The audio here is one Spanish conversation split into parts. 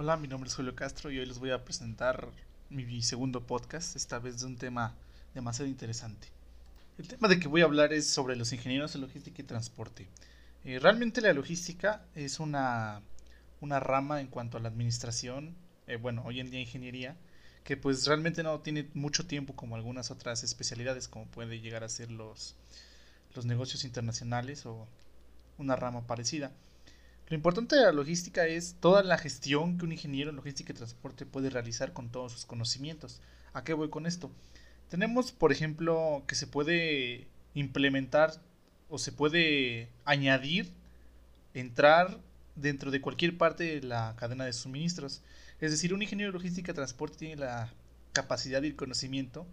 Hola, mi nombre es Julio Castro y hoy les voy a presentar mi segundo podcast, esta vez de un tema demasiado interesante. El tema de que voy a hablar es sobre los ingenieros de logística y transporte. Eh, realmente la logística es una, una, rama en cuanto a la administración, eh, bueno, hoy en día ingeniería, que pues realmente no tiene mucho tiempo como algunas otras especialidades, como puede llegar a ser los, los negocios internacionales o una rama parecida. Lo importante de la logística es toda la gestión que un ingeniero en logística y transporte puede realizar con todos sus conocimientos. ¿A qué voy con esto? Tenemos, por ejemplo, que se puede implementar o se puede añadir, entrar dentro de cualquier parte de la cadena de suministros. Es decir, un ingeniero de logística y transporte tiene la capacidad y el conocimiento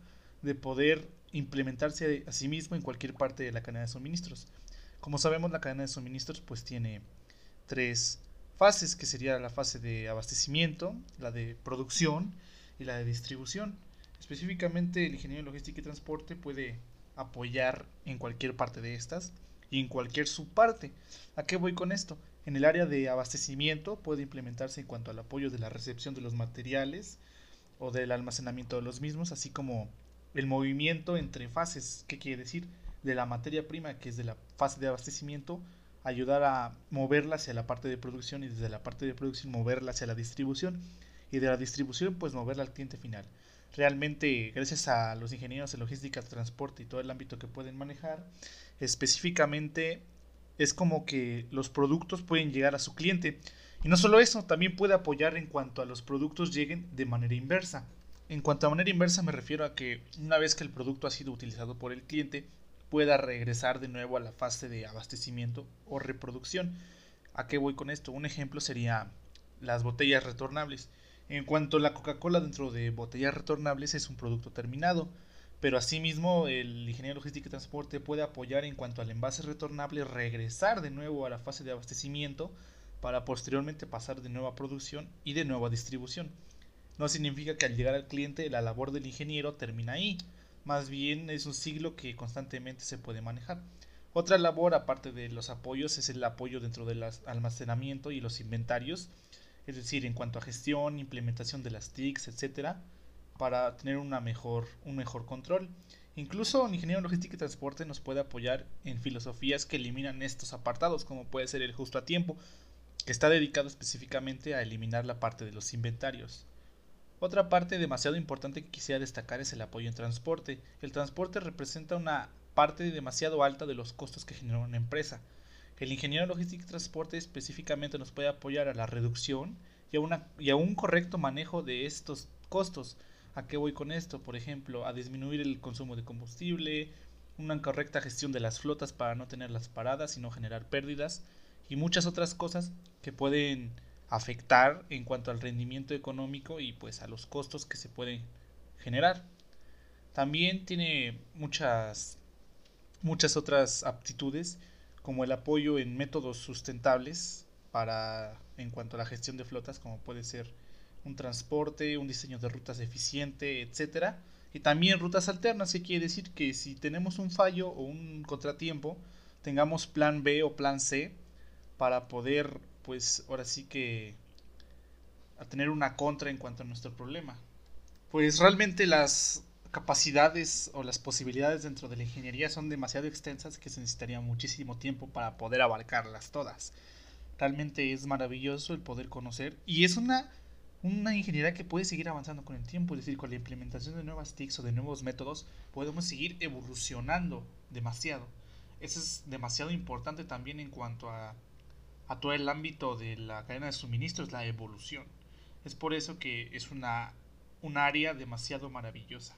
de poder implementarse a sí mismo en cualquier parte de la cadena de suministros. Como sabemos, la cadena de suministros pues tiene tres fases, que sería la fase de abastecimiento, la de producción y la de distribución. Específicamente el ingeniero de logística y transporte puede apoyar en cualquier parte de estas y en cualquier subparte. ¿A qué voy con esto? En el área de abastecimiento puede implementarse en cuanto al apoyo de la recepción de los materiales o del almacenamiento de los mismos, así como el movimiento entre fases. ¿Qué quiere decir? De la materia prima, que es de la fase de abastecimiento, ayudar a moverla hacia la parte de producción y desde la parte de producción moverla hacia la distribución y de la distribución pues moverla al cliente final. Realmente gracias a los ingenieros de logística, transporte y todo el ámbito que pueden manejar, específicamente es como que los productos pueden llegar a su cliente. Y no solo eso, también puede apoyar en cuanto a los productos lleguen de manera inversa. En cuanto a manera inversa me refiero a que una vez que el producto ha sido utilizado por el cliente, pueda regresar de nuevo a la fase de abastecimiento o reproducción. ¿A qué voy con esto? Un ejemplo sería las botellas retornables. En cuanto a la Coca-Cola dentro de botellas retornables es un producto terminado, pero asimismo el ingeniero logística y transporte puede apoyar en cuanto al envase retornable regresar de nuevo a la fase de abastecimiento para posteriormente pasar de nuevo a producción y de nuevo a distribución. No significa que al llegar al cliente la labor del ingeniero termina ahí, más bien es un siglo que constantemente se puede manejar. Otra labor, aparte de los apoyos, es el apoyo dentro del almacenamiento y los inventarios, es decir, en cuanto a gestión, implementación de las TICs, etcétera, para tener mejor, un mejor control. Incluso un ingeniero logística y transporte nos puede apoyar en filosofías que eliminan estos apartados, como puede ser el justo a tiempo, que está dedicado específicamente a eliminar la parte de los inventarios. Otra parte demasiado importante que quisiera destacar es el apoyo en transporte. El transporte representa una parte demasiado alta de los costos que genera una empresa. El ingeniero logístico y transporte específicamente nos puede apoyar a la reducción y a, una, y a un correcto manejo de estos costos. ¿A qué voy con esto? Por ejemplo, a disminuir el consumo de combustible, una correcta gestión de las flotas para no tener las paradas y no generar pérdidas y muchas otras cosas que pueden afectar en cuanto al rendimiento económico y pues a los costos que se pueden generar. También tiene muchas muchas otras aptitudes como el apoyo en métodos sustentables para en cuanto a la gestión de flotas como puede ser un transporte, un diseño de rutas eficiente, etcétera, y también rutas alternas, que quiere decir que si tenemos un fallo o un contratiempo, tengamos plan B o plan C para poder pues ahora sí que a tener una contra en cuanto a nuestro problema. Pues realmente las capacidades o las posibilidades dentro de la ingeniería son demasiado extensas que se necesitaría muchísimo tiempo para poder abarcarlas todas. Realmente es maravilloso el poder conocer y es una, una ingeniería que puede seguir avanzando con el tiempo, es decir, con la implementación de nuevas TICs o de nuevos métodos podemos seguir evolucionando demasiado. Eso es demasiado importante también en cuanto a a todo el ámbito de la cadena de suministros, la evolución. Es por eso que es una, un área demasiado maravillosa.